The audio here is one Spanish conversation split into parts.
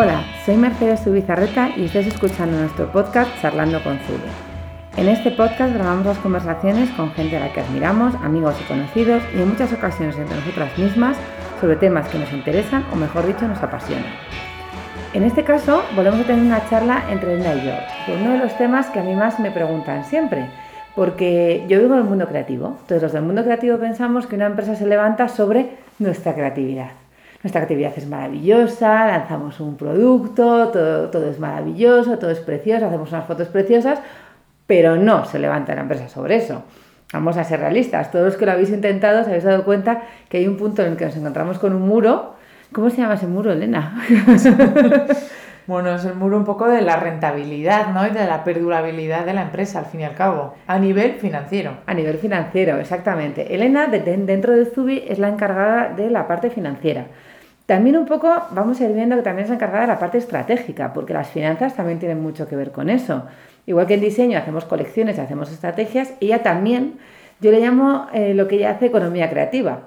Hola, soy Mercedes Subizarreta y estás escuchando nuestro podcast Charlando con Zubi. En este podcast grabamos las conversaciones con gente a la que admiramos, amigos y conocidos, y en muchas ocasiones entre nosotras mismas sobre temas que nos interesan o mejor dicho nos apasionan. En este caso volvemos a tener una charla entre Elena y yo, sobre uno de los temas que a mí más me preguntan siempre, porque yo vivo en el mundo creativo, entonces los del mundo creativo pensamos que una empresa se levanta sobre nuestra creatividad nuestra actividad es maravillosa, lanzamos un producto, todo, todo es maravilloso, todo es precioso, hacemos unas fotos preciosas, pero no se levanta la empresa sobre eso. Vamos a ser realistas, todos los que lo habéis intentado os habéis dado cuenta que hay un punto en el que nos encontramos con un muro. ¿Cómo se llama ese muro, Elena? Bueno, es el muro un poco de la rentabilidad, ¿no? Y de la perdurabilidad de la empresa, al fin y al cabo, a nivel financiero. A nivel financiero, exactamente. Elena, dentro de Zubi, es la encargada de la parte financiera. También un poco vamos a ir viendo que también es encargada de la parte estratégica, porque las finanzas también tienen mucho que ver con eso. Igual que en diseño hacemos colecciones y hacemos estrategias, ella también, yo le llamo eh, lo que ella hace economía creativa.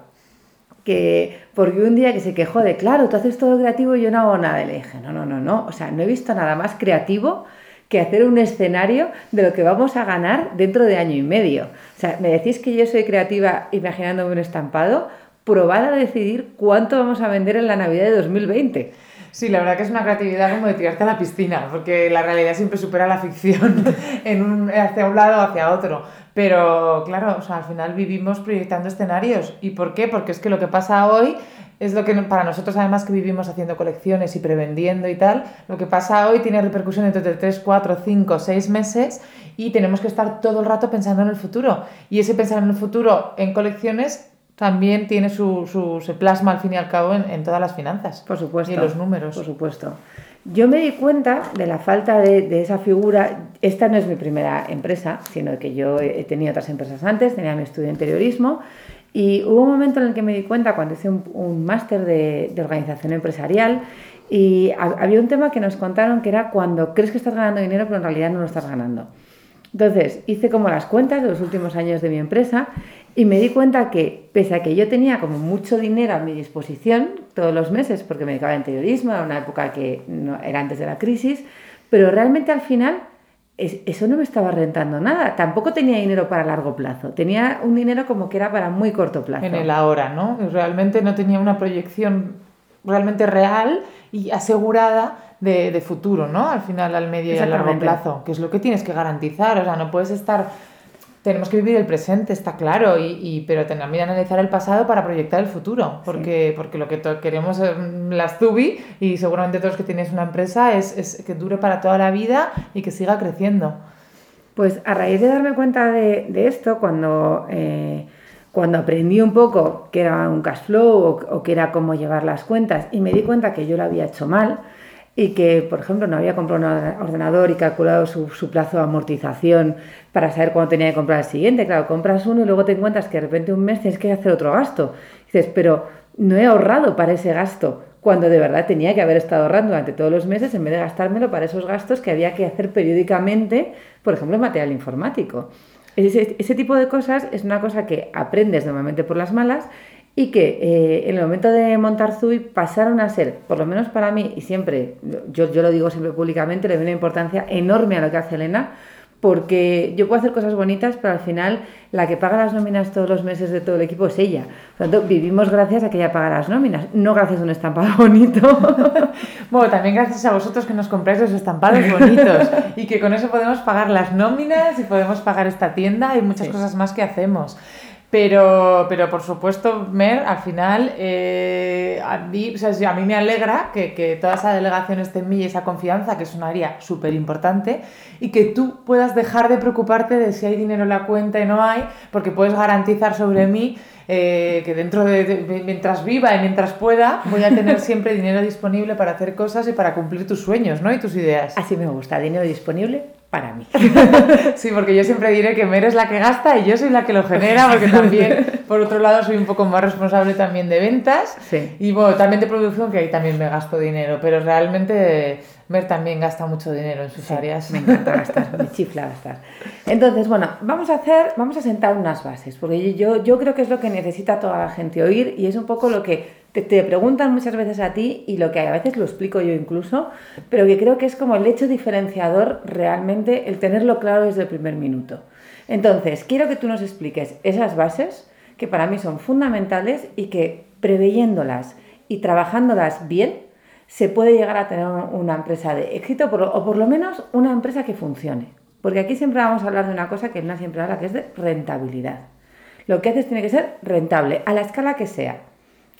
Que, porque un día que se quejó de, claro, tú haces todo creativo y yo no hago nada, le dije, no, no, no, no, o sea, no he visto nada más creativo que hacer un escenario de lo que vamos a ganar dentro de año y medio. O sea, me decís que yo soy creativa imaginándome un estampado, probar a decidir cuánto vamos a vender en la Navidad de 2020. Sí, la verdad que es una creatividad como de tirarte a la piscina, porque la realidad siempre supera la ficción en un, hacia un lado o hacia otro. Pero claro, o sea, al final vivimos proyectando escenarios. ¿Y por qué? Porque es que lo que pasa hoy es lo que para nosotros además que vivimos haciendo colecciones y prevendiendo y tal, lo que pasa hoy tiene repercusión dentro de 3, 4, 5, 6 meses y tenemos que estar todo el rato pensando en el futuro. Y ese pensar en el futuro en colecciones también tiene su, su, se plasma al fin y al cabo en, todas las finanzas. Por supuesto. Y los números. Por supuesto. Yo me di cuenta de la falta de, de, esa figura. Esta no es mi primera empresa, sino que yo he tenido otras empresas antes, tenía mi estudio de interiorismo. Y hubo un momento en el que me di cuenta cuando hice un, un máster de, de, organización empresarial y había un tema que nos contaron que era cuando crees que estás ganando dinero pero en realidad no lo estás ganando. Entonces hice como las cuentas de los últimos años de mi empresa y me di cuenta que, pese a que yo tenía como mucho dinero a mi disposición todos los meses, porque me dedicaba al interiorismo, era una época que no, era antes de la crisis, pero realmente al final eso no me estaba rentando nada. Tampoco tenía dinero para largo plazo. Tenía un dinero como que era para muy corto plazo. En el ahora, ¿no? Realmente no tenía una proyección realmente real y asegurada de, de futuro, ¿no? Al final, al medio y a largo plazo, que es lo que tienes que garantizar. O sea, no puedes estar tenemos que vivir el presente, está claro, y, y, pero también analizar el pasado para proyectar el futuro, porque, porque lo que queremos las Zubi, y seguramente todos los que tienes una empresa, es, es, que dure para toda la vida y que siga creciendo. Pues a raíz de darme cuenta de, de esto, cuando, eh, cuando aprendí un poco qué era un cash flow o, o qué era cómo llevar las cuentas, y me di cuenta que yo lo había hecho mal, y que, por ejemplo, no había comprado un ordenador y calculado su, plazo de amortización para saber cuándo tenía que comprar el siguiente. Claro, compras uno y luego te encuentras que de repente un mes tienes que hacer otro gasto. dices, pero no he ahorrado para ese gasto, cuando de verdad tenía que haber estado ahorrando durante todos los meses en vez de gastármelo para esos gastos que había que hacer periódicamente, por ejemplo, material informático. Ese, ese tipo de cosas es una cosa que aprendes normalmente por las malas y que eh, en el momento de montar Zui pasaron a ser, por lo menos para mí, y siempre, yo, yo lo digo siempre públicamente, le doy una importancia enorme a lo que hace Elena, porque yo puedo hacer cosas bonitas, pero al final la que paga las nóminas todos los meses de todo el equipo es ella. Por lo tanto, vivimos gracias a que ella paga las nóminas, no gracias a un estampado bonito. bueno, también gracias a vosotros que nos compráis los estampados bonitos y que con eso podemos pagar las nóminas y podemos pagar esta tienda y muchas sí. cosas más que hacemos. Pero, pero por supuesto, Mer, al final, eh, a, mí, o sea, a mí me alegra que, que, toda esa delegación esté en mí y esa confianza, que es un área súper importante, y que tú puedas dejar de preocuparte de si hay dinero en la cuenta y no hay, porque puedes garantizar sobre mí eh, que dentro de, de, mientras viva y mientras pueda, voy a tener siempre dinero disponible para hacer cosas y para cumplir tus sueños ¿no? y tus ideas. Así me gusta, dinero disponible para mí. sí, porque yo siempre diré que Mer es la que gasta y yo soy la que lo genera, porque también, por otro lado, soy un poco más responsable también de ventas sí. y bueno, también de producción, que ahí también me gasto dinero, pero realmente Mer también gasta mucho dinero en sus sí, áreas. Me encanta gastar, me chifla gastar. Entonces, bueno, vamos a hacer, vamos a sentar unas bases, porque yo, yo creo que es lo que necesita toda la gente oír y es un poco lo que te, te, preguntan muchas veces a ti y lo que a veces lo explico yo incluso, pero que creo que es como el hecho diferenciador realmente el tenerlo claro desde el primer minuto. Entonces, quiero que tú nos expliques esas bases que para mí son fundamentales y que preveyéndolas y trabajándolas bien, se puede llegar a tener una empresa de éxito o por lo menos una empresa que funcione. Porque aquí siempre vamos a hablar de una cosa que no siempre habla, que es de rentabilidad. Lo que haces tiene que ser rentable, a la escala que sea.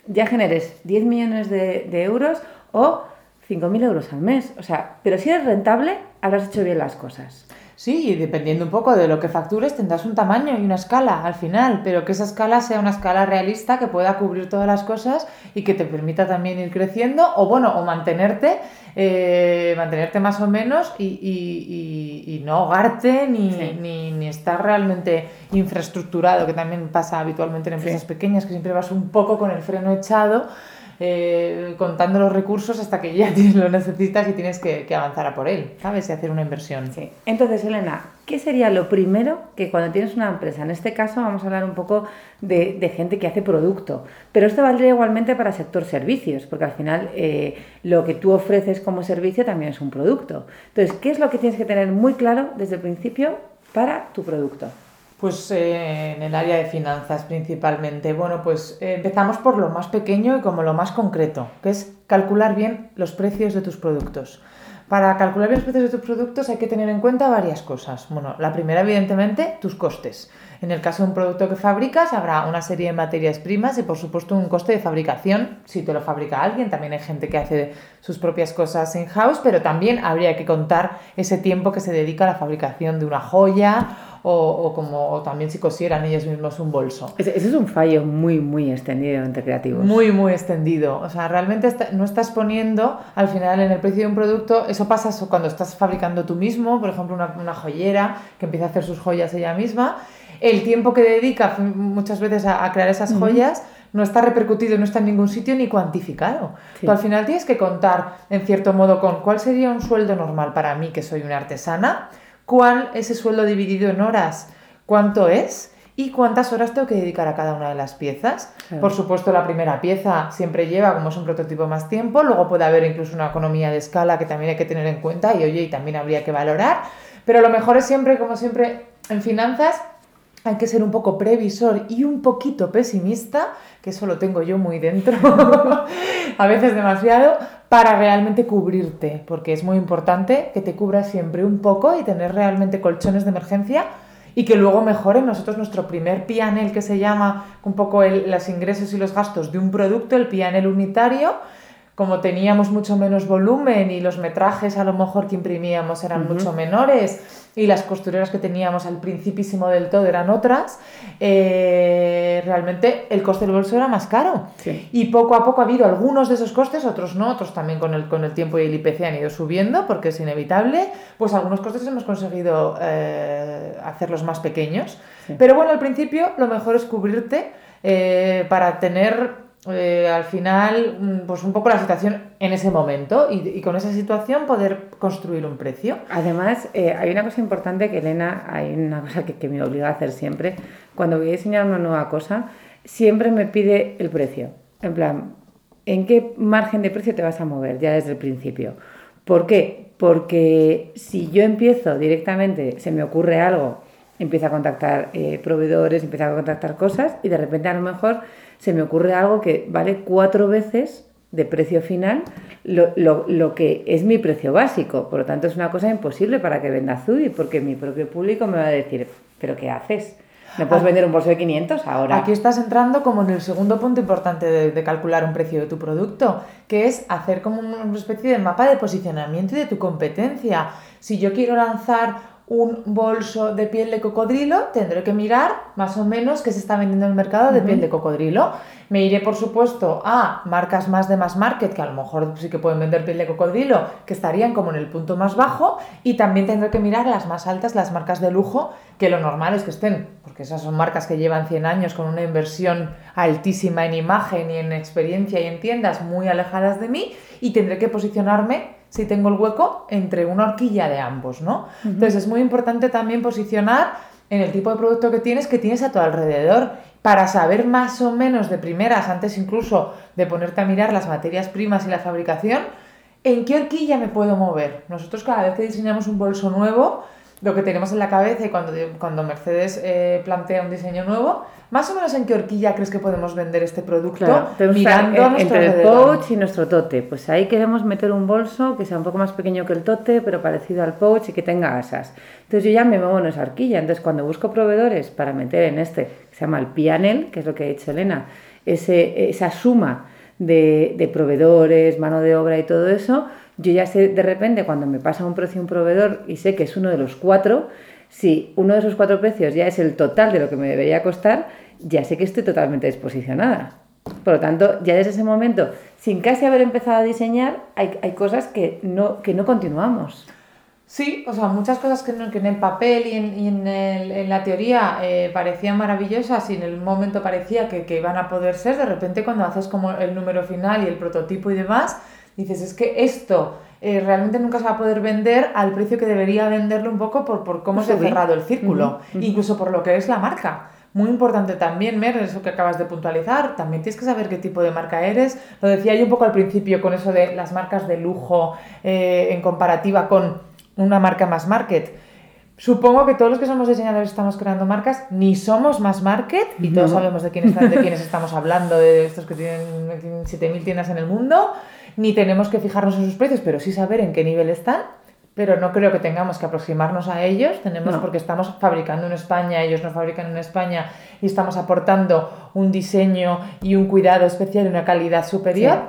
Ya generes 10 millones de, euros o 5.000 euros al mes. O sea, pero si eres rentable, habrás hecho bien las cosas. Sí, y dependiendo un poco de lo que factures, tendrás un tamaño y una escala al final, pero que esa escala sea una escala realista que pueda cubrir todas las cosas y que te permita también ir creciendo o bueno, o mantenerte, eh, mantenerte más o menos y, y, y, no ahogarte ni, ni, ni, estar realmente infraestructurado, que también pasa habitualmente en empresas pequeñas, que siempre vas un poco con el freno echado eh, contando los recursos hasta que ya lo necesitas y tienes que, avanzar a por él, ¿sabes? Y hacer una inversión. Sí. Entonces, Elena, ¿qué sería lo primero que cuando tienes una empresa? En este caso vamos a hablar un poco de, gente que hace producto, pero esto valdría igualmente para sector servicios, porque al final eh, lo que tú ofreces como servicio también es un producto. Entonces, ¿qué es lo que tienes que tener muy claro desde el principio para tu producto? Pues eh, en el área de finanzas principalmente. Bueno, pues eh, empezamos por lo más pequeño y como lo más concreto, que es calcular bien los precios de tus productos. Para calcular bien los precios de tus productos hay que tener en cuenta varias cosas. Bueno, la primera, evidentemente, tus costes. En el caso de un producto que fabricas, habrá una serie de materias primas y, por supuesto, un coste de fabricación si te lo fabrica alguien. También hay gente que hace sus propias cosas in-house, pero también habría que contar ese tiempo que se dedica a la fabricación de una joya o, como también si cosieran ellos mismos un bolso. Ese, es un fallo muy, muy extendido entre creativos. Muy, muy extendido. O sea, realmente no estás poniendo al final en el precio de un producto, eso pasa cuando estás fabricando tú mismo, por ejemplo, una, una joyera que empieza a hacer sus joyas ella misma, el tiempo que dedica muchas veces a, crear esas joyas no está repercutido, no está en ningún sitio ni cuantificado. Tú al final tienes que contar, en cierto modo, con cuál sería un sueldo normal para mí, que soy una artesana, cuál ese sueldo dividido en horas, cuánto es y cuántas horas tengo que dedicar a cada una de las piezas. Por supuesto, la primera pieza siempre lleva, como es un prototipo, más tiempo, luego puede haber incluso una economía de escala que también hay que tener en cuenta y oye, y también habría que valorar, pero lo mejor es siempre, como siempre, en finanzas, hay que ser un poco previsor y un poquito pesimista, que eso lo tengo yo muy dentro, a veces demasiado, para realmente cubrirte, porque es muy importante que te cubras siempre un poco y tener realmente colchones de emergencia y que luego mejoren. Nosotros nuestro primer PNL que se llama un poco el, los ingresos y los gastos de un producto, el PNL unitario, como teníamos mucho menos volumen y los metrajes a lo mejor que imprimíamos eran mucho menores y las costureras que teníamos al principísimo del todo eran otras, eh, realmente el coste del bolso era más caro. Y poco a poco ha habido algunos de esos costes, otros no, otros también con el, con el tiempo y el IPC han ido subiendo porque es inevitable, pues algunos costes hemos conseguido eh, hacerlos más pequeños. Pero bueno, al principio lo mejor es cubrirte eh, para tener eh, al final, mm, pues un poco la situación en ese momento y, con esa situación poder construir un precio. Además, eh, hay una cosa importante que Elena, hay una cosa que, que, me obliga a hacer siempre. Cuando voy a diseñar una nueva cosa, siempre me pide el precio. En plan, ¿en qué margen de precio te vas a mover ya desde el principio? ¿Por qué? Porque si yo empiezo directamente, se me ocurre algo, empiezo a contactar eh, proveedores, empiezo a contactar cosas y de repente a lo mejor se me ocurre algo que vale cuatro veces de precio final lo, lo, lo, que es mi precio básico. Por lo tanto, es una cosa imposible para que venda Zui, porque mi propio público me va a decir, ¿pero qué haces? ¿Me puedes vender un bolso de 500 ahora? Aquí estás entrando como en el segundo punto importante de, de, calcular un precio de tu producto, que es hacer como una especie de mapa de posicionamiento y de tu competencia. Si yo quiero lanzar un bolso de piel de cocodrilo, tendré que mirar más o menos qué se está vendiendo en el mercado de piel de cocodrilo. Me iré, por supuesto, a marcas más de más market, que a lo mejor sí que pueden vender piel de cocodrilo, que estarían como en el punto más bajo, y también tendré que mirar las más altas, las marcas de lujo, que lo normal es que estén, porque esas son marcas que llevan 100 años con una inversión altísima en imagen y en experiencia y en tiendas muy alejadas de mí, y tendré que posicionarme si tengo el hueco entre una horquilla de ambos, ¿no? Entonces es muy importante también posicionar en el tipo de producto que tienes, que tienes a tu alrededor para saber más o menos de primeras, antes incluso de ponerte a mirar las materias primas y la fabricación, en qué horquilla me puedo mover. Nosotros cada vez que diseñamos un bolso nuevo, lo que tenemos en la cabeza y cuando, cuando Mercedes eh, plantea un diseño nuevo, más o menos en qué horquilla crees que podemos vender este producto mirando entre el pouch y nuestro tote. Pues ahí queremos meter un bolso que sea un poco más pequeño que el tote, pero parecido al pouch y que tenga asas. Entonces yo ya me muevo en esa horquilla. Entonces cuando busco proveedores para meter en este, que se llama el pianel, que es lo que ha dicho Elena, ese, esa suma de, de proveedores, mano de obra y todo eso, yo ya sé de repente cuando me pasa un precio un proveedor y sé que es uno de los cuatro, si uno de esos cuatro precios ya es el total de lo que me debería costar, ya sé que estoy totalmente disposicionada. Por lo tanto, ya desde ese momento, sin casi haber empezado a diseñar, hay, hay cosas que no, que no continuamos. Sí, o sea, muchas cosas que, en el papel y en, en la teoría eh, parecían maravillosas y en el momento parecía que, que iban a poder ser, de repente cuando haces como el número final y el prototipo y demás, dices, es que esto eh, realmente nunca se va a poder vender al precio que debería venderlo un poco por, por cómo se ha cerrado el círculo, incluso por lo que es la marca. Muy importante también, Mer, eso que acabas de puntualizar, también tienes que saber qué tipo de marca eres. Lo decía yo un poco al principio con eso de las marcas de lujo eh, en comparativa con una marca más market. Supongo que todos los que somos diseñadores estamos creando marcas, ni somos más market, y todos sabemos de, quién de quiénes estamos hablando, de estos que tienen 7.000 tiendas en el mundo, ni tenemos que fijarnos en sus precios, pero sí saber en qué nivel están. Pero no creo que tengamos que aproximarnos a ellos, tenemos porque estamos fabricando en España, ellos no fabrican en España y estamos aportando un diseño y un cuidado especial y una calidad superior.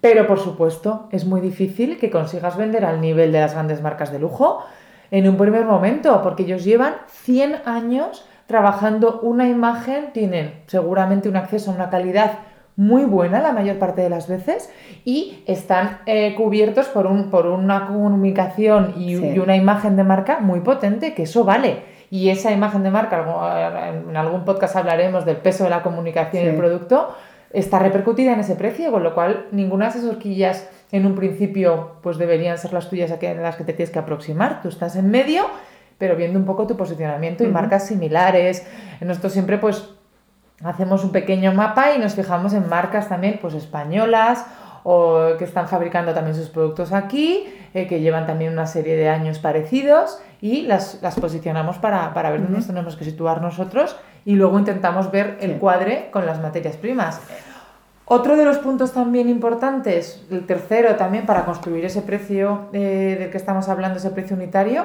Pero por supuesto, es muy difícil que consigas vender al nivel de las grandes marcas de lujo en un primer momento, porque ellos llevan 100 años trabajando una imagen, tienen seguramente un acceso a una calidad muy buena la mayor parte de las veces y están eh, cubiertos por, un, por una comunicación y, una imagen de marca muy potente, que eso vale. Y esa imagen de marca, en algún podcast hablaremos del peso de la comunicación y el producto, está repercutida en ese precio, con lo cual ninguna de esas horquillas en un principio pues deberían ser las tuyas en las que te tienes que aproximar. Tú estás en medio, pero viendo un poco tu posicionamiento y marcas similares. Nosotros siempre pues hacemos un pequeño mapa y nos fijamos en marcas también pues españolas o que están fabricando también sus productos aquí, eh, que llevan también una serie de años parecidos y las, posicionamos para, ver dónde nos tenemos que situar nosotros y luego intentamos ver el cuadre con las materias primas. Otro de los puntos también importantes, el tercero también para construir ese precio eh, del que estamos hablando, ese precio unitario,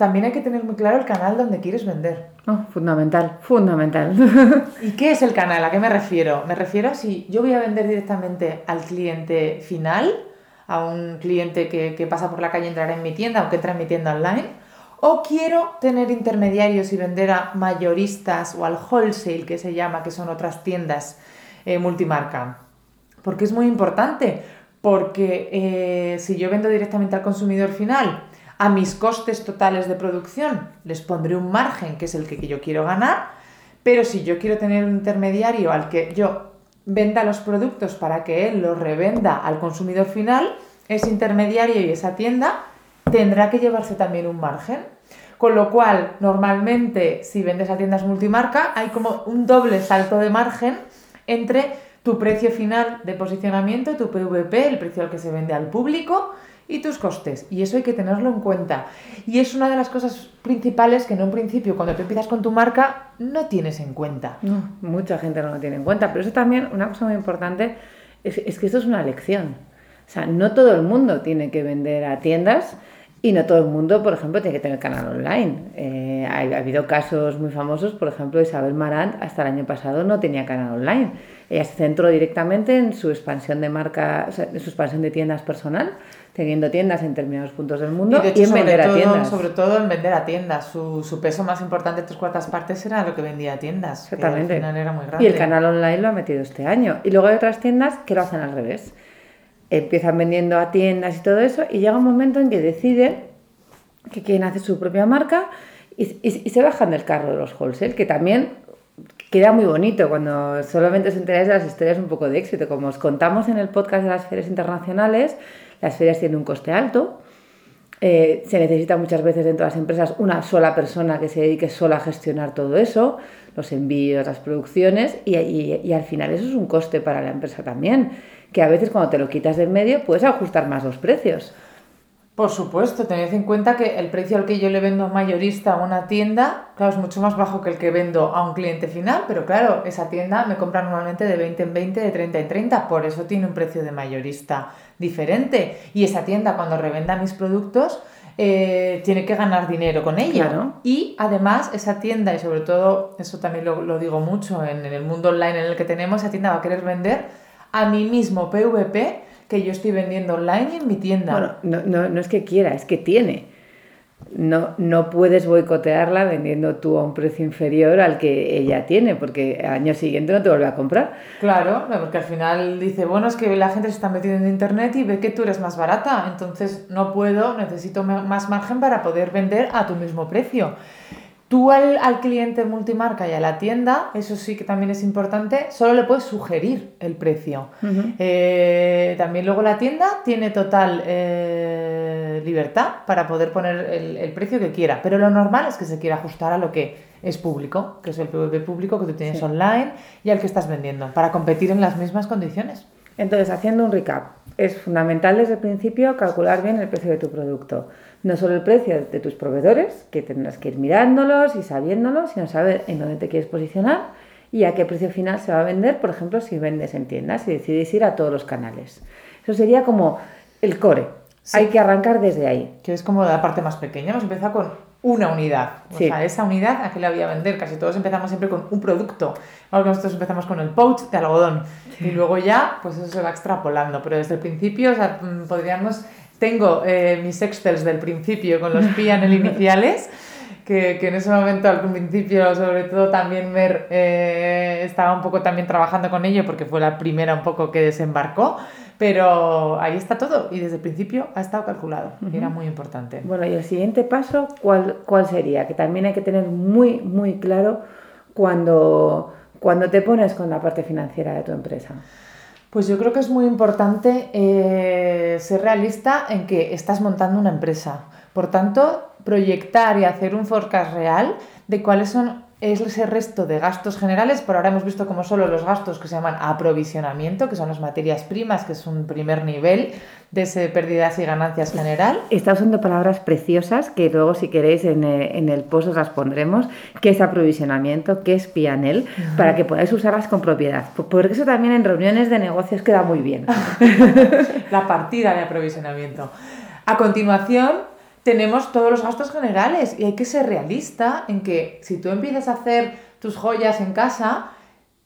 también hay que tener muy claro el canal donde quieres vender. Oh, fundamental, fundamental. ¿Y qué es el canal? ¿A qué me refiero? Me refiero a si yo voy a vender directamente al cliente final, a un cliente que, pasa por la calle y entrará en mi tienda o que entra en mi tienda online, o quiero tener intermediarios y vender a mayoristas o al wholesale, que se llama, que son otras tiendas eh, multimarca. Porque es muy importante, porque eh, si yo vendo directamente al consumidor final, a mis costes totales de producción les pondré un margen que es el que yo quiero ganar, pero si yo quiero tener un intermediario al que yo venda los productos para que él los revenda al consumidor final, ese intermediario y esa tienda tendrá que llevarse también un margen. Con lo cual, normalmente, si vendes a tiendas multimarca, hay como un doble salto de margen entre tu precio final de posicionamiento, tu PVP, el precio al que se vende al público, y tus costes. Y eso hay que tenerlo en cuenta. Y es una de las cosas principales que en un principio, cuando te empiezas con tu marca, no tienes en cuenta. mucha gente no lo tiene en cuenta. Pero eso también, una cosa muy importante, es, es que esto es una lección. O sea, no todo el mundo tiene que vender a tiendas y no todo el mundo, por ejemplo, tiene que tener canal online. Eh, ha, habido casos muy famosos, por ejemplo, Isabel Marant hasta el año pasado no tenía canal online. Ella se centró directamente en su expansión de marca, en su expansión de tiendas personal, teniendo tiendas en determinados puntos del mundo y, en vender a tiendas. Sobre todo en vender a tiendas. Su, su, peso más importante, tres cuartas partes, era lo que vendía a tiendas. Exactamente. era muy grande. Y el canal online lo ha metido este año. Y luego hay otras tiendas que lo hacen al revés empiezan vendiendo a tiendas y todo eso, y llega un momento en que deciden que quieren hacer su propia marca y, se bajan del carro de los wholesale, que también queda muy bonito cuando solamente os enteráis de las historias un poco de éxito. Como os contamos en el podcast de las ferias internacionales, las ferias tienen un coste alto, Eh, se necesita muchas veces dentro de las empresas una sola persona que se dedique sola a gestionar todo eso, los envíos, las producciones, y, y al final eso es un coste para la empresa también, que a veces cuando te lo quitas del medio puedes ajustar más los precios. Por supuesto, tened en cuenta que el precio al que yo le vendo a un mayorista a una tienda, claro, es mucho más bajo que el que vendo a un cliente final, pero claro, esa tienda me compra normalmente de 20 en 20, de 30 en 30, por eso tiene un precio de mayorista diferente. Y esa tienda cuando revenda mis productos, eh, tiene que ganar dinero con ella. Y además esa tienda, y sobre todo, eso también lo, digo mucho en, en, el mundo online en el que tenemos, esa tienda va a querer vender a mí mismo PVP que yo estoy vendiendo online en mi tienda. Bueno, no, no, no es que quiera, es que tiene. No, no puedes boicotearla vendiendo tú a un precio inferior al que ella tiene, porque al año siguiente no te vuelve a comprar. Claro, porque al final dice, bueno, es que la gente se está metiendo en internet y ve que tú eres más barata, entonces no puedo, necesito más margen para poder vender a tu mismo precio. Tú al, al, cliente multimarca y a la tienda, eso sí que también es importante, solo le puedes sugerir el precio. Eh, también luego la tienda tiene total eh, libertad para poder poner el, precio que quiera, pero lo normal es que se quiera ajustar a lo que es público, que es el PVP público que tú tienes online y al que estás vendiendo, para competir en las mismas condiciones. Entonces, haciendo un recap, es fundamental desde el principio calcular bien el precio de tu producto no solo el precio de tus proveedores, que tendrás que ir mirándolos y sabiéndolos, sino saber en dónde te quieres posicionar y a qué precio final se va a vender, por ejemplo, si vendes en tiendas y decides ir a todos los canales. Eso sería como el core. Hay que arrancar desde ahí. Que es como la parte más pequeña. Hemos empezado con una unidad. O sea, esa unidad, ¿a qué la voy a vender? Casi todos empezamos siempre con un producto. Ahora nosotros empezamos con el pouch de algodón. Y luego ya, pues eso se va extrapolando. Pero desde el principio, o sea, mm, podríamos tengo eh, mis Excels del principio con los PNL iniciales, que, que, en ese momento al principio, sobre todo también Mer eh, estaba un poco también trabajando con ello porque fue la primera un poco que desembarcó, pero ahí está todo y desde el principio ha estado calculado y era muy importante. Bueno, y el siguiente paso, ¿cuál, ¿cuál sería? Que también hay que tener muy, muy claro cuando, cuando te pones con la parte financiera de tu empresa. Pues yo creo que es muy importante eh, ser realista en que estás montando una empresa. Por tanto, proyectar y hacer un forecast real de cuáles son ese resto de gastos generales. Por ahora hemos visto como solo los gastos que se llaman aprovisionamiento, que son las materias primas, que es un primer nivel de ese pérdidas y ganancias general. Está usando palabras preciosas que luego si queréis en, eh, el post os las pondremos, qué es aprovisionamiento, qué es pianel, para que podáis usarlas con propiedad. Porque eso también en reuniones de negocios queda muy bien. La partida de aprovisionamiento. A continuación, tenemos todos los gastos generales y hay que ser realista en que si tú empiezas a hacer tus joyas en casa,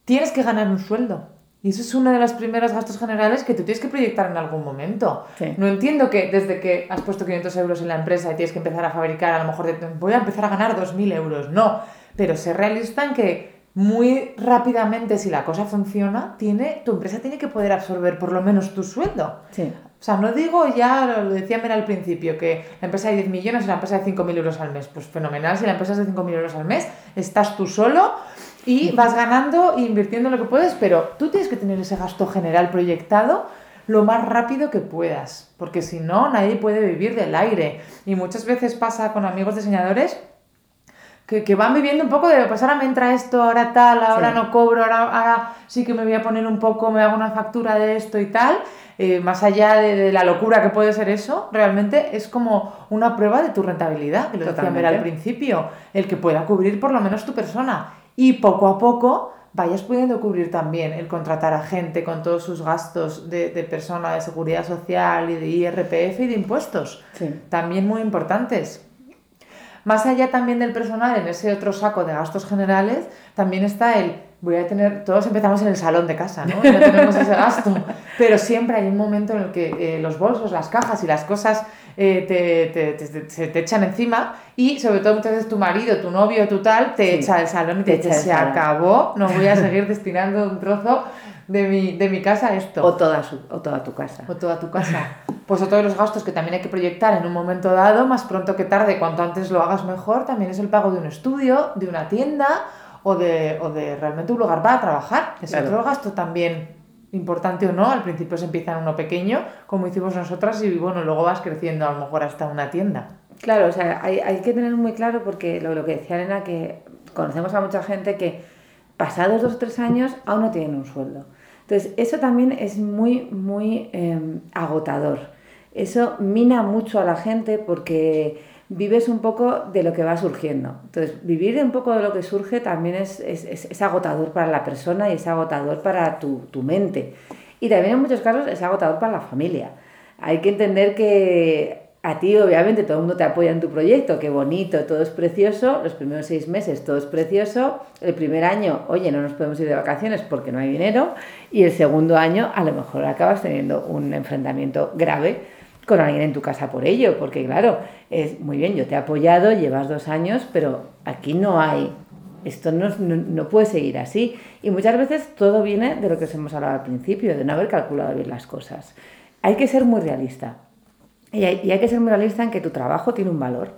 tienes que ganar un sueldo. Y eso es uno de los primeros gastos generales que tú tienes que proyectar en algún momento. No entiendo que desde que has puesto 500 euros en la empresa y tienes que empezar a fabricar, a lo mejor voy a empezar a ganar 2.000 euros. No, pero ser realista en que muy rápidamente, si la cosa funciona, tiene, tu empresa tiene que poder absorber por lo menos tu sueldo. Sí. O sea, no digo ya, lo decía Mira al principio, que la empresa de 10 millones y la empresa de 5.000 euros al mes. Pues fenomenal, si la empresa es de 5.000 euros al mes, estás tú solo y vas ganando e invirtiendo lo que puedes, pero tú tienes que tener ese gasto general proyectado lo más rápido que puedas, porque si no, nadie puede vivir del aire. Y muchas veces pasa con amigos diseñadores que, que, van viviendo un poco de, pues ahora me entra esto, ahora tal, ahora no cobro, ahora, sí que me voy a poner un poco, me hago una factura de esto y tal. Eh, más allá de, la locura que puede ser eso, realmente es como una prueba de tu rentabilidad, que lo decía al principio, el que pueda cubrir por lo menos tu persona y poco a poco vayas pudiendo cubrir también el contratar a gente con todos sus gastos de, de persona, de seguridad social y de IRPF y de impuestos. También muy importantes. Más allá también del personal, en ese otro saco de gastos generales, también está el voy a tener, todos empezamos en el salón de casa, ¿no? No tenemos ese gasto, pero siempre hay un momento en el que eh, los bolsos, las cajas y las cosas eh, te, se te echan encima y sobre todo muchas veces tu marido, tu novio, tu tal, te echa el salón y te, dice, se acabó, no voy a seguir destinando un trozo de mi, de mi casa a esto. O toda, su, o toda tu casa. O toda tu casa. Pues otro de los gastos que también hay que proyectar en un momento dado, más pronto que tarde, cuanto antes lo hagas mejor, también es el pago de un estudio, de una tienda o de, o de realmente un lugar para trabajar. Es otro gasto también importante o no, al principio se empieza en uno pequeño, como hicimos nosotras, y bueno, luego vas creciendo a lo mejor hasta una tienda. Claro, o sea, hay, hay que tener muy claro porque lo, lo que decía Elena, que conocemos a mucha gente que pasados dos o tres años aún no tienen un sueldo. Entonces, eso también es muy, muy em, agotador. Eso mina mucho a la gente porque vives un poco de lo que va surgiendo. Entonces, vivir un poco de lo que surge también es, es, es, agotador para la persona y es agotador para tu, tu, mente. Y también en muchos casos es agotador para la familia. Hay que entender que a ti, obviamente, todo el mundo te apoya en tu proyecto, qué bonito, todo es precioso, los primeros seis meses todo es precioso, el primer año, oye, no nos podemos ir de vacaciones porque no hay dinero, y el segundo año a lo mejor acabas teniendo un enfrentamiento grave con alguien en tu casa por ello, porque claro, es muy bien, yo te he apoyado, llevas dos años, pero aquí no hay, esto no, no, no puede seguir así, y muchas veces todo viene de lo que os hemos hablado al principio, de no haber calculado bien las cosas. Hay que ser muy realista y hay, y hay, que ser muy realista en que tu trabajo tiene un valor.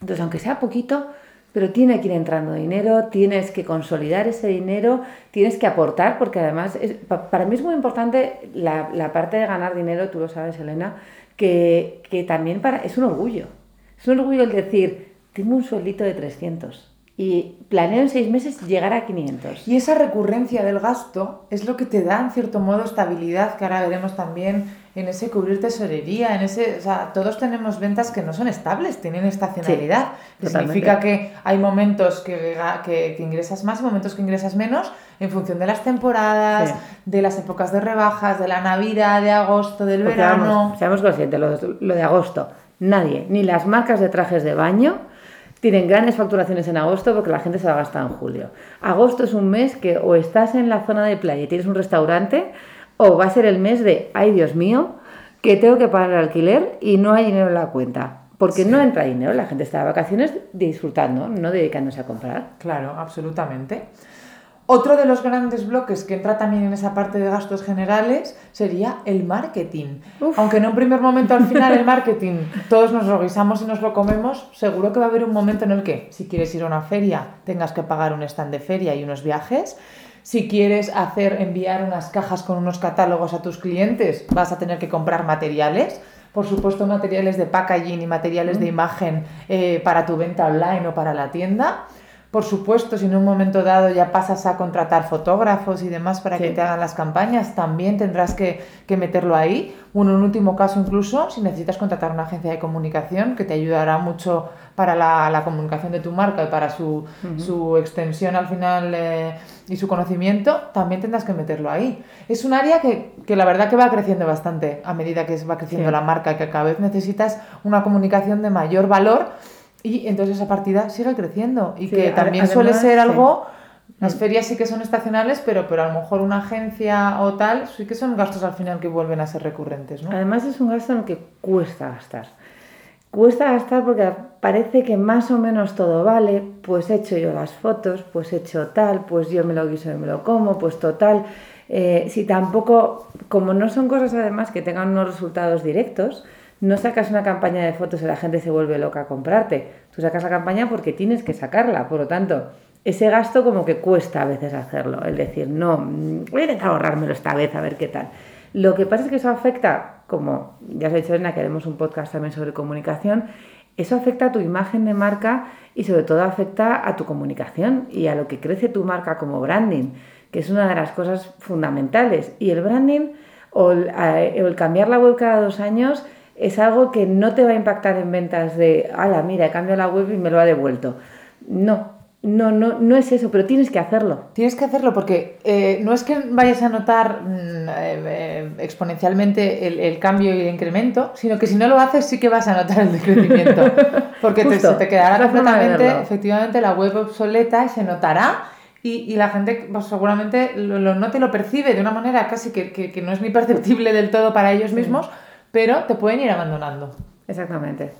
Entonces, aunque sea poquito, pero tiene que ir entrando dinero, tienes que consolidar ese dinero, tienes que aportar, porque además es, para mí es muy importante la, la, parte de ganar dinero, tú lo sabes, Elena, que, que también para, es un orgullo. Es un orgullo el decir, tengo un sueldito de 300 y planeo en seis meses llegar a 500. Y esa recurrencia del gasto es lo que te da, en cierto modo, estabilidad, que ahora veremos también en ese cubrir tesorería, en ese, o sea, todos tenemos ventas que no son estables, tienen estacionalidad. Sí, significa que hay momentos que, que, que, ingresas más y momentos que ingresas menos en función de las temporadas, sí. de las épocas de rebajas, de la Navidad, de agosto, del Porque verano. Vamos, seamos conscientes, lo, lo de agosto, nadie, ni las marcas de trajes de baño, tienen grandes facturaciones en agosto porque la gente se la gasta en julio. Agosto es un mes que o estás en la zona de playa y tienes un restaurante o va a ser el mes de, ay Dios mío, que tengo que pagar el alquiler y no hay dinero en la cuenta. Porque sí. no entra dinero, la gente está de vacaciones disfrutando, no dedicándose a comprar. Claro, absolutamente. Otro de los grandes bloques que entra también en esa parte de gastos generales sería el marketing. Uf. Aunque en un primer momento al final el marketing todos nos lo guisamos y nos lo comemos, seguro que va a haber un momento en el que si quieres ir a una feria tengas que pagar un stand de feria y unos viajes. Si quieres hacer enviar unas cajas con unos catálogos a tus clientes, vas a tener que comprar materiales. Por supuesto, materiales de packaging y materiales de imagen eh, para tu venta online o para la tienda. Por supuesto, si en un momento dado ya pasas a contratar fotógrafos y demás para sí. que te hagan las campañas, también tendrás que, que meterlo ahí. Bueno, en último caso, incluso, si necesitas contratar una agencia de comunicación que te ayudará mucho para la, la comunicación de tu marca y para su, uh -huh. su extensión al final eh, y su conocimiento, también tendrás que meterlo ahí. Es un área que, que la verdad que va creciendo bastante a medida que va creciendo sí. la marca, que cada vez necesitas una comunicación de mayor valor y entonces esa partida sigue creciendo y sí, que también además, suele ser algo... Sí. Las ferias sí que son estacionales, pero, pero a lo mejor una agencia o tal sí que son gastos al final que vuelven a ser recurrentes, ¿no? Además es un gasto en el que cuesta gastar. Cuesta gastar porque parece que más o menos todo vale, pues he hecho yo las fotos, pues he hecho tal, pues yo me lo guiso y me lo como, pues total. Eh, si tampoco, como no son cosas además que tengan unos resultados directos, no sacas una campaña de fotos y la gente se vuelve loca a comprarte. Tú sacas la campaña porque tienes que sacarla, por lo tanto, ese gasto como que cuesta a veces hacerlo, el decir, no, voy a intentar ahorrármelo esta vez a ver qué tal. Lo que pasa es que eso afecta, como ya os he dicho, Elena, que haremos un podcast también sobre comunicación, eso afecta a tu imagen de marca y sobre todo afecta a tu comunicación y a lo que crece tu marca como branding, que es una de las cosas fundamentales. Y el branding o el, o el cambiar la web cada dos años es algo que no te va a impactar en ventas de, ala, mira, he cambiado la web y me lo ha devuelto. No, no, no, no es eso, pero tienes que hacerlo. Tienes que hacerlo porque eh, no es que vayas a notar mm, eh, exponencialmente el, el, cambio y el incremento, sino que si no lo haces sí que vas a notar el decrecimiento. Porque te, se te quedará completamente, efectivamente, la web obsoleta y se notará. Y, y la gente pues, seguramente lo, lo note, lo percibe de una manera casi que, que, que no es ni perceptible del todo para ellos mismos, pero te pueden ir abandonando. Exactamente.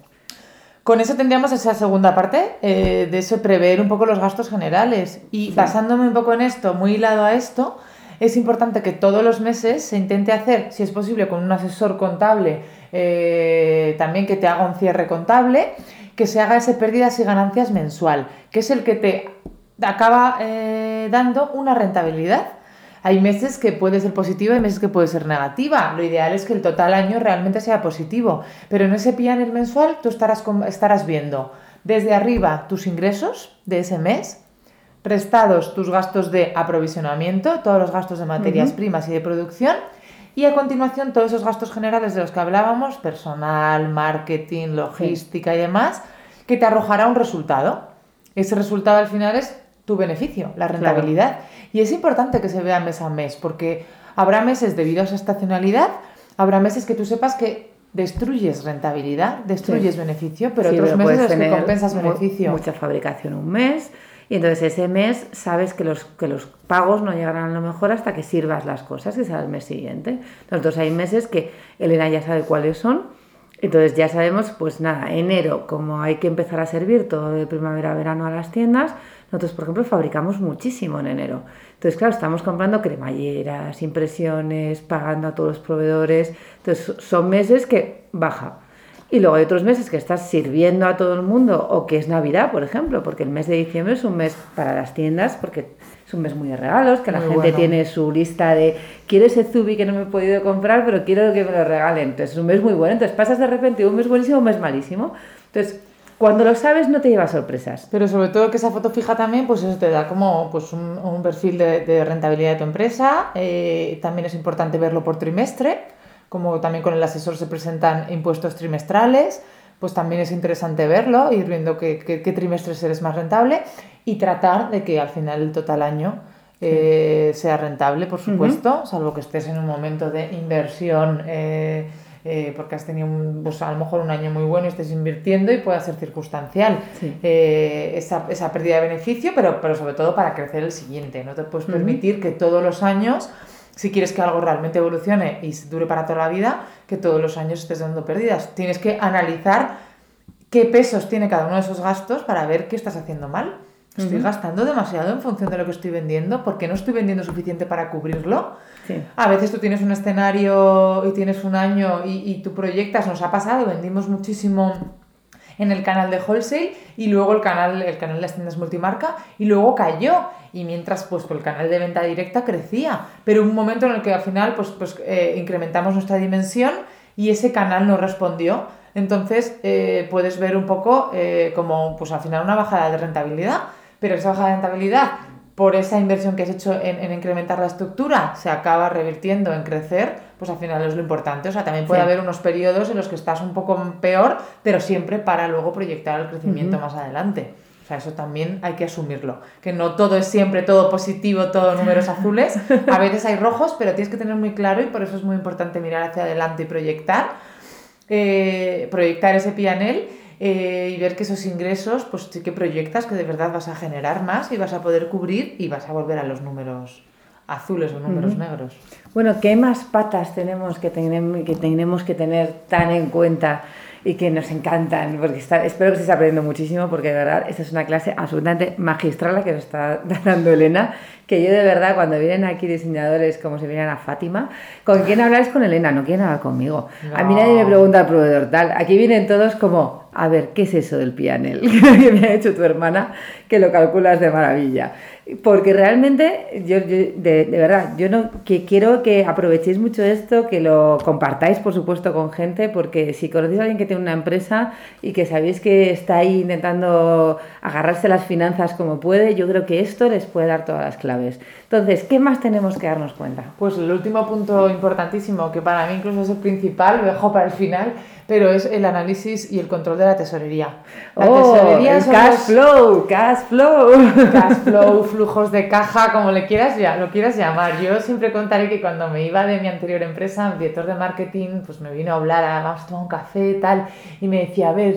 Con eso tendríamos esa segunda parte, eh, de eso prever un poco los gastos generales. Y sí. basándome un poco en esto, muy hilado a esto, es importante que todos los meses se intente hacer, si es posible, con un asesor contable, eh, también que te haga un cierre contable, que se haga ese pérdidas y ganancias mensual, que es el que te acaba eh, dando una rentabilidad. Hay meses que puede ser positiva y meses que puede ser negativa. Lo ideal es que el total año realmente sea positivo. Pero en ese PNL mensual tú estarás, estarás viendo desde arriba tus ingresos de ese mes, restados tus gastos de aprovisionamiento, todos los gastos de materias primas y de producción, y a continuación todos esos gastos generales de los que hablábamos, personal, marketing, logística y demás, que te arrojará un resultado. Ese resultado al final es tu beneficio, la rentabilidad. Y es importante que se vea mes a mes, porque habrá meses debido a esa estacionalidad, habrá meses que tú sepas que destruyes rentabilidad, destruyes beneficio, pero otros meses en los que compensas beneficio. Mucha fabricación un mes. Y entonces ese mes sabes que los, que los pagos no llegarán a lo mejor hasta que sirvas las cosas, que será el mes siguiente. Entonces hay meses que Elena ya sabe cuáles son. Entonces ya sabemos, pues nada, enero, como hay que empezar a servir todo de primavera a verano a las tiendas, nosotros, por ejemplo, fabricamos muchísimo en enero. Entonces, claro, estamos comprando cremalleras, impresiones, pagando a todos los proveedores. Entonces, son meses que baja. Y luego hay otros meses que estás sirviendo a todo el mundo o que es Navidad, por ejemplo, porque el mes de diciembre es un mes para las tiendas, porque es un mes muy de regalos, que la gente tiene su lista de quiero ese Zubi que no me he podido comprar, pero quiero que me lo regalen. Entonces es un mes muy bueno. Entonces pasas de repente un mes buenísimo un mes malísimo. Entonces cuando lo sabes no te lleva sorpresas. Pero sobre todo que esa foto fija también, pues eso te da como pues un, perfil de, rentabilidad de tu empresa. Eh, también es importante verlo por trimestre, como también con el asesor se presentan impuestos trimestrales, pues también es interesante verlo, ir viendo qué, qué, trimestre eres más rentable y tratar de que al final el total año eh, sea rentable, por supuesto, salvo que estés en un momento de inversión. Eh, eh, porque has tenido un, pues a lo mejor un año muy bueno y estés invirtiendo y pueda ser circunstancial eh, esa, esa, pérdida de beneficio, pero, pero sobre todo para crecer el siguiente. No te puedes permitir que todos los años, si quieres que algo realmente evolucione y dure para toda la vida, que todos los años estés dando pérdidas. Tienes que analizar qué pesos tiene cada uno de esos gastos para ver qué estás haciendo mal. Estoy gastando demasiado en función de lo que estoy vendiendo porque no estoy vendiendo suficiente para cubrirlo. A veces tú tienes un escenario y tienes un año y, y tú proyectas, nos ha pasado, vendimos muchísimo en el canal de wholesale y luego el canal, el canal de las tiendas multimarca y luego cayó. Y mientras pues, el canal de venta directa crecía. Pero un momento en el que al final pues, pues eh, incrementamos nuestra dimensión y ese canal no respondió. Entonces eh, puedes ver un poco eh, como pues al final una bajada de rentabilidad pero esa baja de rentabilidad por esa inversión que has hecho en, incrementar la estructura se acaba revirtiendo en crecer, pues al final es lo importante. O sea, también puede haber unos periodos en los que estás un poco peor, pero siempre para luego proyectar el crecimiento más adelante. O sea, eso también hay que asumirlo. Que no todo es siempre todo positivo, todo números azules. A veces hay rojos, pero tienes que tener muy claro y por eso es muy importante mirar hacia adelante y proyectar. Eh, proyectar ese pianel eh, y ver que esos ingresos, pues sí que proyectas que de verdad vas a generar más y vas a poder cubrir y vas a volver a los números azules o números negros. Bueno, ¿qué más patas tenemos que, que tenemos que tener tan en cuenta y que nos encantan? Porque está, espero que estés aprendiendo muchísimo porque de verdad esta es una clase absolutamente magistral la que nos está dando Elena, que yo de verdad cuando vienen aquí diseñadores como si vinieran a Fátima, ¿con quién habláis con Elena? No quieren hablar conmigo. A mí nadie me pregunta al proveedor tal. Aquí vienen todos como a ver, ¿qué es eso del pianel que me ha hecho tu hermana? Que lo calculas de maravilla. Porque realmente, yo, de, verdad, yo no que quiero que aprovechéis mucho esto, que lo compartáis, por supuesto, con gente, porque si conocéis a alguien que tiene una empresa y que sabéis que está ahí intentando agarrarse las finanzas como puede, yo creo que esto les puede dar todas las claves. Entonces, ¿qué más tenemos que darnos cuenta? Pues el último punto importantísimo, que para mí incluso es el principal, lo dejo para el final, pero es el análisis y el control de la tesorería. La oh, tesorería el cash flow, cash flow. Cash flow, flujos de caja, como le quieras, ya, lo quieras llamar. Yo siempre contaré que cuando me iba de mi anterior empresa, director de marketing, pues me vino a hablar, ah, vamos a tomar un café tal, y me decía, a ver,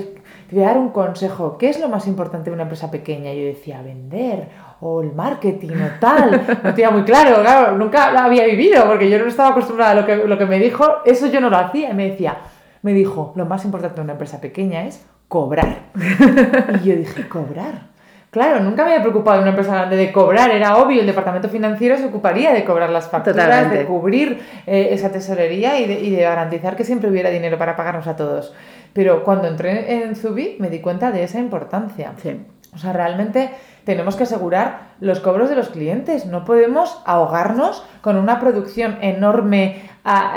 te voy a dar un consejo, ¿qué es lo más importante de una empresa pequeña? Y yo decía, vender, o el marketing, o tal. No tenía muy claro, claro, nunca lo había vivido, porque yo no estaba acostumbrada a lo que, lo que me dijo, eso yo no lo hacía. Y me decía, me dijo, lo más importante de una empresa pequeña es cobrar. y yo dije, ¿cobrar? Claro, nunca me había preocupado de una empresa grande de cobrar, era obvio, el departamento financiero se ocuparía de cobrar las facturas, de cubrir eh, esa tesorería y de, y de, garantizar que siempre hubiera dinero para pagarnos a todos. Pero cuando entré en Zubi me di cuenta de esa importancia. O sea, realmente tenemos que asegurar los cobros de los clientes. No podemos ahogarnos con una producción enorme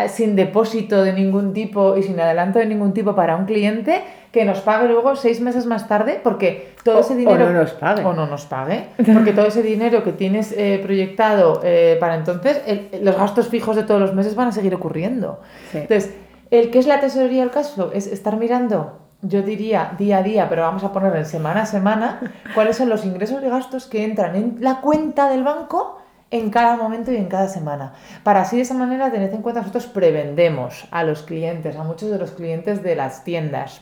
sin depósito de ningún tipo y sin adelanto de ningún tipo para un cliente que nos pague luego seis meses más tarde porque todo ese dinero... O no nos pague. O no nos pague. Porque todo ese dinero que tienes eh, proyectado eh, para entonces, los gastos fijos de todos los meses van a seguir ocurriendo. Entonces, el que es la tesorería del cash flow es estar mirando yo diría día a día, pero vamos a poner en semana a semana, cuáles son los ingresos y gastos que entran en la cuenta del banco en cada momento y en cada semana. Para así de esa manera, tened en cuenta, nosotros prevendemos a los clientes, a muchos de los clientes de las tiendas.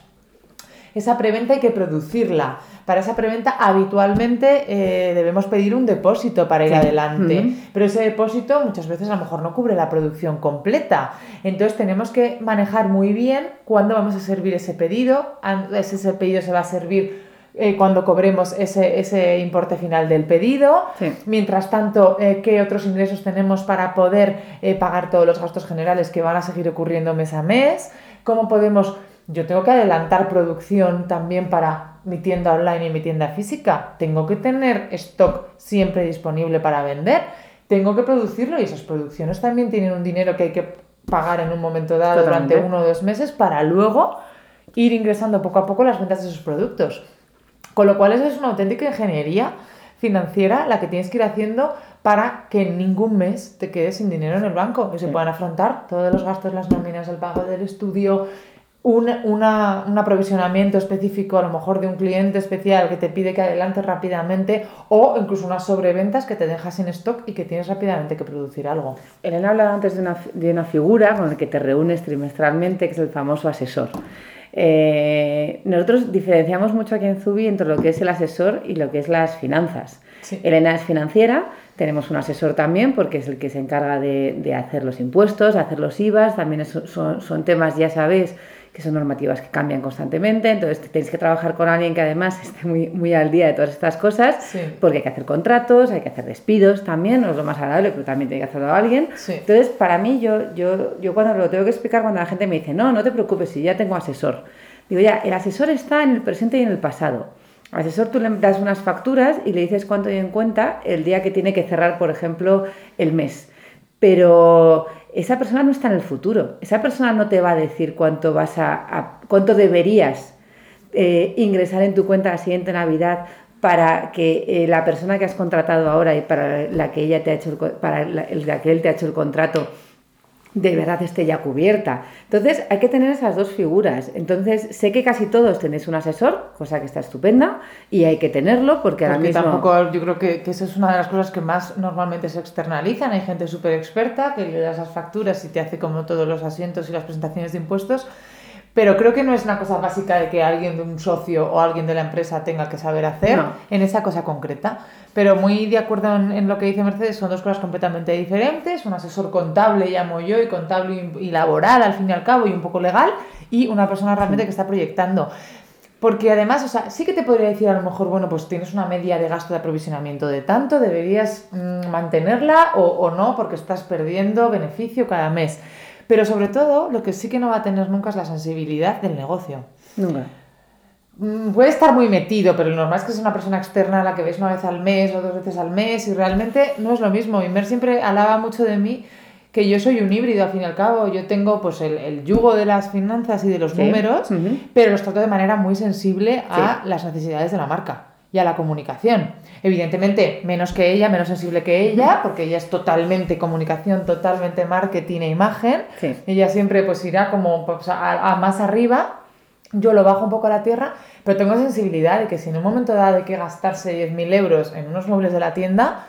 Esa preventa hay que producirla. Para esa preventa habitualmente eh, debemos pedir un depósito para ir adelante, pero ese depósito muchas veces a lo mejor no cubre la producción completa. Entonces tenemos que manejar muy bien cuándo vamos a servir ese pedido. Ese pedido se va a servir eh, cuando cobremos ese, importe final del pedido. Mientras tanto, eh, qué otros ingresos tenemos para poder pagar todos los gastos generales que van a seguir ocurriendo mes a mes. Cómo podemos yo tengo que adelantar producción también para mi tienda online y mi tienda física. Tengo que tener stock siempre disponible para vender. Tengo que producirlo y esas producciones también tienen un dinero que hay que pagar en un momento dado durante uno o dos meses para luego ir ingresando poco a poco las ventas de esos productos. Con lo cual, eso es una auténtica ingeniería financiera la que tienes que ir haciendo para que en ningún mes te quedes sin dinero en el banco y se puedan afrontar todos los gastos, las nóminas, el pago del estudio, un, un aprovisionamiento específico, a lo mejor de un cliente especial que te pide que adelantes rápidamente o incluso unas sobreventas que te dejas en stock y que tienes rápidamente que producir algo. Elena hablaba antes de una, de una figura con la que te reúnes trimestralmente, que es el famoso asesor. Eh, nosotros diferenciamos mucho aquí en Zubi entre lo que es el asesor y lo que es las finanzas. Elena es financiera, tenemos un asesor también porque es el que se encarga de, de hacer los impuestos, hacer los IVAs, también son, son temas, ya sabéis, que son normativas que cambian constantemente, entonces tenéis que trabajar con alguien que además esté muy, muy al día de todas estas cosas, porque hay que hacer contratos, hay que hacer despidos también, no es lo más agradable, pero también tiene que hacerlo alguien. Entonces, para mí, yo, yo, yo cuando lo tengo que explicar, cuando la gente me dice, no, no te preocupes, si ya tengo asesor, digo, ya, el asesor está en el presente y en el pasado. Al asesor tú le das unas facturas y le dices cuánto hay en cuenta el día que tiene que cerrar, por ejemplo, el mes. Pero esa persona no está en el futuro. Esa persona no te va a decir cuánto vas a, cuánto deberías eh, ingresar en tu cuenta la siguiente Navidad para que eh, la persona que has contratado ahora y para la que ella te ha hecho para la que él te ha hecho el contrato de verdad esté ya cubierta. Entonces hay que tener esas dos figuras. Entonces sé que casi todos tenéis un asesor, cosa que está estupenda, y hay que tenerlo porque, ahora mismo... tampoco, yo creo que, que esa es una de las cosas que más normalmente se externalizan. Hay gente súper experta que le da esas facturas y te hace como todos los asientos y las presentaciones de impuestos pero creo que no es una cosa básica de que alguien de un socio o alguien de la empresa tenga que saber hacer en esa cosa concreta. Pero muy de acuerdo en, lo que dice Mercedes, son dos cosas completamente diferentes. Un asesor contable, llamo yo, y contable y, laboral al fin y al cabo, y un poco legal, y una persona realmente que está proyectando. Porque además, o sea, sí que te podría decir a lo mejor, bueno, pues tienes una media de gasto de aprovisionamiento de tanto, deberías mm, mantenerla o, o no, porque estás perdiendo beneficio cada mes. Pero sobre todo, lo que sí que no va a tener nunca es la sensibilidad del negocio. Nunca. Mm, puede estar muy metido, pero lo normal es que es una persona externa a la que ves una vez al mes o dos veces al mes y realmente no es lo mismo. Mer siempre hablaba mucho de mí que yo soy un híbrido al fin y al cabo. Yo tengo pues el, yugo de las finanzas y de los números, pero los trato de manera muy sensible a las necesidades de la marca y a la comunicación. Evidentemente, menos que ella, menos sensible que ella, porque ella es totalmente comunicación, totalmente marketing e imagen. Ella siempre pues irá como pues, a, más arriba. Yo lo bajo un poco a la tierra, pero tengo sensibilidad de que si en un momento dado hay que gastarse 10.000 euros en unos muebles de la tienda,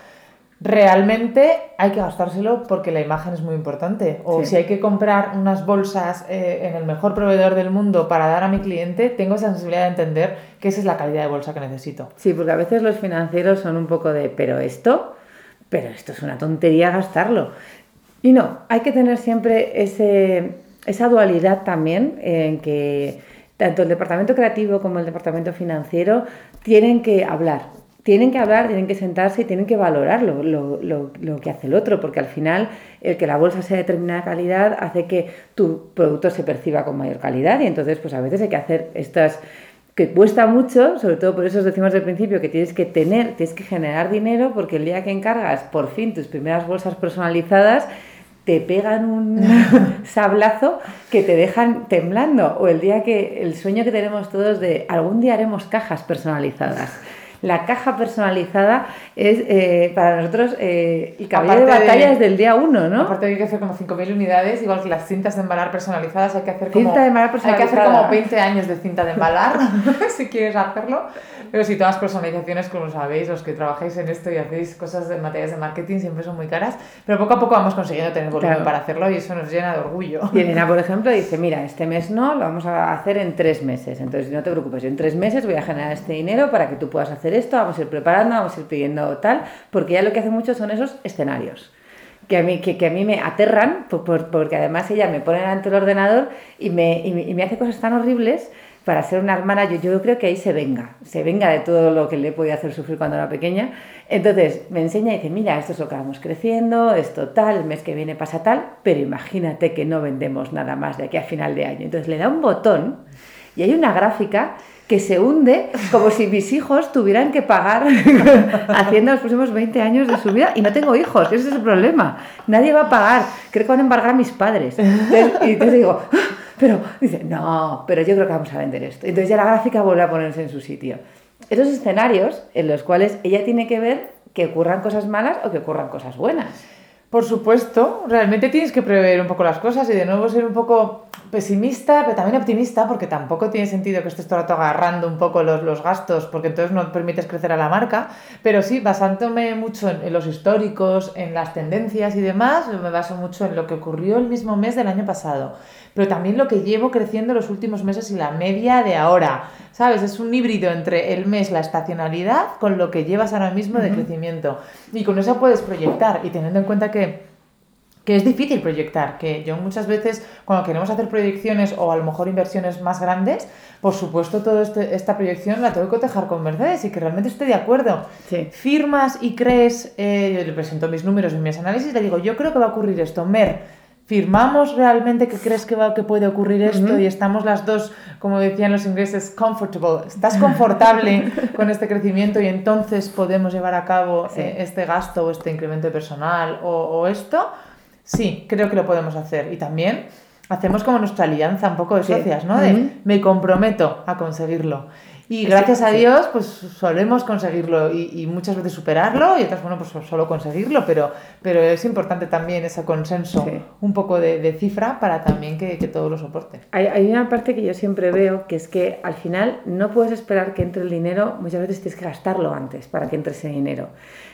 realmente hay que gastárselo porque la imagen es muy importante. O si hay que comprar unas bolsas eh, en el mejor proveedor del mundo para dar a mi cliente, tengo esa sensibilidad de entender que esa es la calidad de bolsa que necesito. Sí, porque a veces los financieros son un poco de, pero esto, pero esto es una tontería gastarlo. Y no, hay que tener siempre ese, esa dualidad también en que tanto el departamento creativo como el departamento financiero tienen que hablar tienen que hablar, tienen que sentarse y tienen que valorar lo, lo, que hace el otro, porque al final el que la bolsa sea de determinada calidad hace que tu producto se perciba con mayor calidad y entonces pues a veces hay que hacer estas que cuesta mucho, sobre todo por eso os decimos al principio que tienes que tener, tienes que generar dinero, porque el día que encargas por fin tus primeras bolsas personalizadas, te pegan un sablazo que te dejan temblando. O el día que el sueño que tenemos todos de algún día haremos cajas personalizadas la caja personalizada es eh, para nosotros eh, el caballo de batalla es del día uno, ¿no? Aparte hay que hacer como 5.000 unidades, igual que las cintas de embalar personalizadas, hay que hacer como, cinta de embalar hay que hacer como 20 años de cinta de embalar, si quieres hacerlo. Pero si todas las personalizaciones, como sabéis, los que trabajáis en esto y hacéis cosas de materias de marketing siempre son muy caras, pero poco a poco vamos consiguiendo tener volumen para hacerlo y eso nos llena de orgullo. Y Elena, por ejemplo, dice, mira, este mes no, lo vamos a hacer en tres meses. Entonces, no te preocupes, en tres meses voy a generar este dinero para que tú puedas hacer esto, vamos a ir preparando, vamos a ir pidiendo tal, porque ya lo que hace mucho son esos escenarios. Que a, mí, que, que a mí me aterran, porque además ella me pone delante del ordenador y me, y me hace cosas tan horribles para ser una hermana, yo, yo creo que ahí se venga, se venga de todo lo que le podía hacer sufrir cuando era pequeña. Entonces me enseña y dice, mira, esto es lo que vamos creciendo, esto tal, el mes que viene pasa tal, pero imagínate que no vendemos nada más de aquí a final de año. Entonces le da un botón y hay una gráfica que se hunde como si mis hijos tuvieran que pagar haciendo los próximos 20 años de su vida. Y no tengo hijos, ese es el problema. Nadie va a pagar. Creo que van a embargar a mis padres. y entonces digo, pero dice, no, pero yo creo que vamos a vender esto. Entonces ya la gráfica vuelve a ponerse en su sitio. Esos escenarios en los cuales ella tiene que ver que ocurran cosas malas o que ocurran cosas buenas. Por supuesto, realmente tienes que prever un poco las cosas y de nuevo ser un poco pesimista, pero también optimista, porque tampoco tiene sentido que estés todo el rato agarrando un poco los, los, gastos, porque entonces no permites crecer a la marca. Pero sí, basándome mucho en, en, los históricos, en las tendencias y demás, me baso mucho en lo que ocurrió el mismo mes del año pasado pero también lo que llevo creciendo los últimos meses y la media de ahora. ¿Sabes? Es un híbrido entre el mes, la estacionalidad, con lo que llevas ahora mismo de crecimiento. Y con eso puedes proyectar y teniendo en cuenta que que es difícil proyectar, que yo muchas veces cuando queremos hacer proyecciones o a lo mejor inversiones más grandes, por supuesto toda este, esta proyección la tengo que cotejar con Mercedes y que realmente esté de acuerdo. Firmas y crees, eh, yo le presento mis números y mis análisis, le digo, yo creo que va a ocurrir esto, Mer, firmamos realmente que crees que, va, que puede ocurrir esto y estamos las dos, como decían los ingleses, comfortable. Estás confortable con este crecimiento y entonces podemos llevar a cabo eh, este gasto o este incremento personal o, o, esto. Sí, creo que lo podemos hacer. Y también hacemos como nuestra alianza un poco de socias, ¿no? De me comprometo a conseguirlo. Y gracias a Dios, pues solemos conseguirlo y, muchas veces superarlo y otras, bueno, pues solo conseguirlo, pero, pero es importante también ese consenso, un poco de, cifra para también que, que todo lo soporte. Hay, hay, una parte que yo siempre veo, que es que al final no puedes esperar que entre el dinero, muchas veces tienes que gastarlo antes para que entre ese dinero.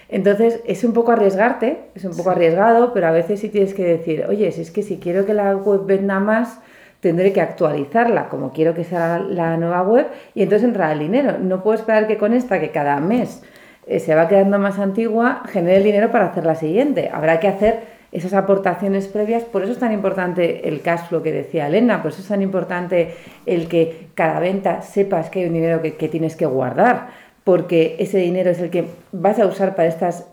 Entonces es un poco arriesgarte, es un poco arriesgado, pero a veces sí tienes que decir, oye, si es que si quiero que la web venda más, tendré que actualizarla como quiero que sea la nueva web y entonces entrará el dinero. No puedo esperar que con esta, que cada mes eh, se va quedando más antigua, genere el dinero para hacer la siguiente. Habrá que hacer esas aportaciones previas, por eso es tan importante el cash flow que decía Elena, por eso es tan importante el que cada venta sepas que hay un dinero que, que tienes que guardar, porque ese dinero es el que vas a usar para estas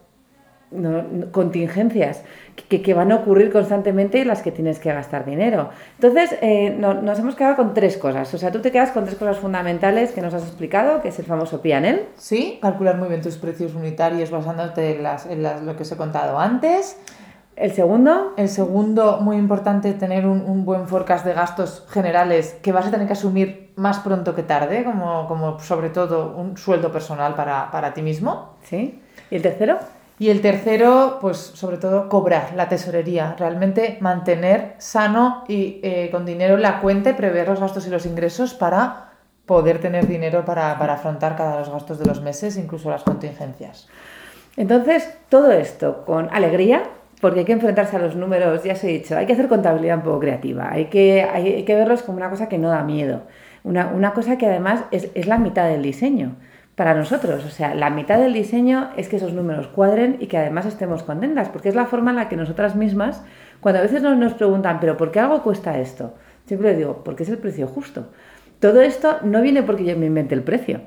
contingencias que, que, van a ocurrir constantemente y las que tienes que gastar dinero. Entonces, eh, nos hemos quedado con tres cosas. O sea, tú te quedas con tres cosas fundamentales que nos has explicado, que es el famoso PNL. Sí, calcular muy bien tus precios unitarios basándote en, las, en las, lo que os he contado antes. El segundo. El segundo, muy importante, tener un, un, buen forecast de gastos generales que vas a tener que asumir más pronto que tarde, como, como sobre todo un sueldo personal para, para ti mismo. Sí. ¿Y el tercero? Y el tercero, pues sobre todo cobrar la tesorería, realmente mantener sano y eh, con dinero la cuenta y prever los gastos y los ingresos para poder tener dinero para, para afrontar cada los gastos de los meses, incluso las contingencias. Entonces, todo esto con alegría, porque hay que enfrentarse a los números, ya os he dicho, hay que hacer contabilidad un poco creativa, hay que, hay, que verlos como una cosa que no da miedo, una, una cosa que además es, es la mitad del diseño para nosotros. O sea, la mitad del diseño es que esos números cuadren y que además estemos contentas, porque es la forma en la que nosotras mismas, cuando a veces nos, nos preguntan, pero ¿por qué algo cuesta esto? Siempre digo, porque es el precio justo. Todo esto no viene porque yo me invente el precio.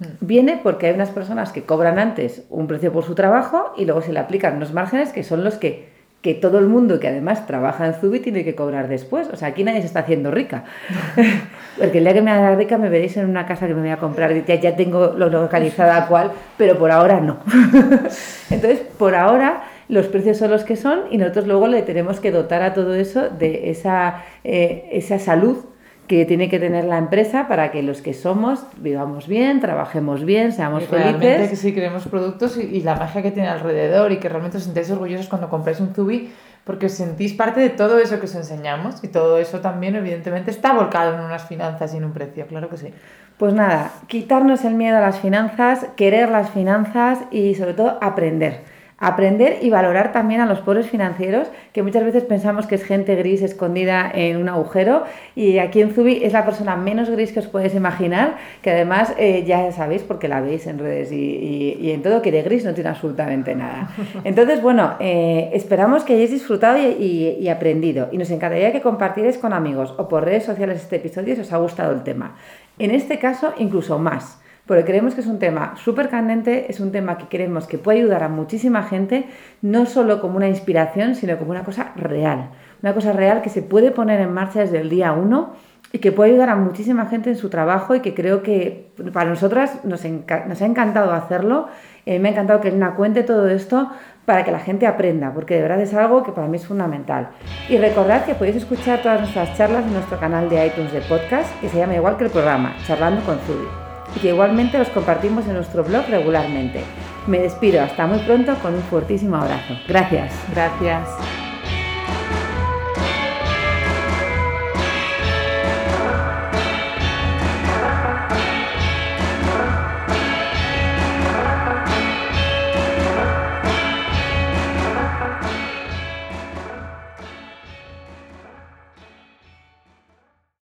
Hmm. Viene porque hay unas personas que cobran antes un precio por su trabajo y luego se le aplican unos márgenes que son los que que todo el mundo que además trabaja en Zubi tiene que cobrar después. O sea, aquí nadie se está haciendo rica. Porque el día que me haga rica me veréis en una casa que me voy a comprar. Ya, ya tengo lo localizada cual, pero por ahora no. Entonces, por ahora los precios son los que son y nosotros luego le tenemos que dotar a todo eso de esa, eh, esa salud que tiene que tener la empresa para que los que somos vivamos bien, trabajemos bien, seamos y felices. que sí creemos productos y, y, la magia que tiene alrededor y que realmente os sentéis orgullosos cuando compráis un Zubi porque os sentís parte de todo eso que os enseñamos y todo eso también evidentemente está volcado en unas finanzas y en un precio, claro que sí. Pues nada, quitarnos el miedo a las finanzas, querer las finanzas y sobre todo aprender aprender y valorar también a los pobres financieros, que muchas veces pensamos que es gente gris escondida en un agujero y aquí en Zubi es la persona menos gris que os podéis imaginar, que además eh, ya sabéis porque la veis en redes y, en todo que de gris no tiene absolutamente nada. Entonces, bueno, eh, esperamos que hayáis disfrutado y, y aprendido y nos encantaría que compartierais con amigos o por redes sociales este episodio si os ha gustado el tema. En este caso, incluso más porque creemos que es un tema súper candente, es un tema que creemos que puede ayudar a muchísima gente, no solo como una inspiración, sino como una cosa real. Una cosa real que se puede poner en marcha desde el día uno y que puede ayudar a muchísima gente en su trabajo y que creo que para nosotras nos, ha encantado hacerlo. Eh, me ha encantado que Elena cuente todo esto para que la gente aprenda, porque de verdad es algo que para mí es fundamental. Y recordad que podéis escuchar todas nuestras charlas en nuestro canal de iTunes de podcast, que se llama igual que el programa, Charlando con Zubi y que igualmente los compartimos en nuestro blog regularmente. Me despido, hasta muy pronto con un fuertísimo abrazo. Gracias. Gracias.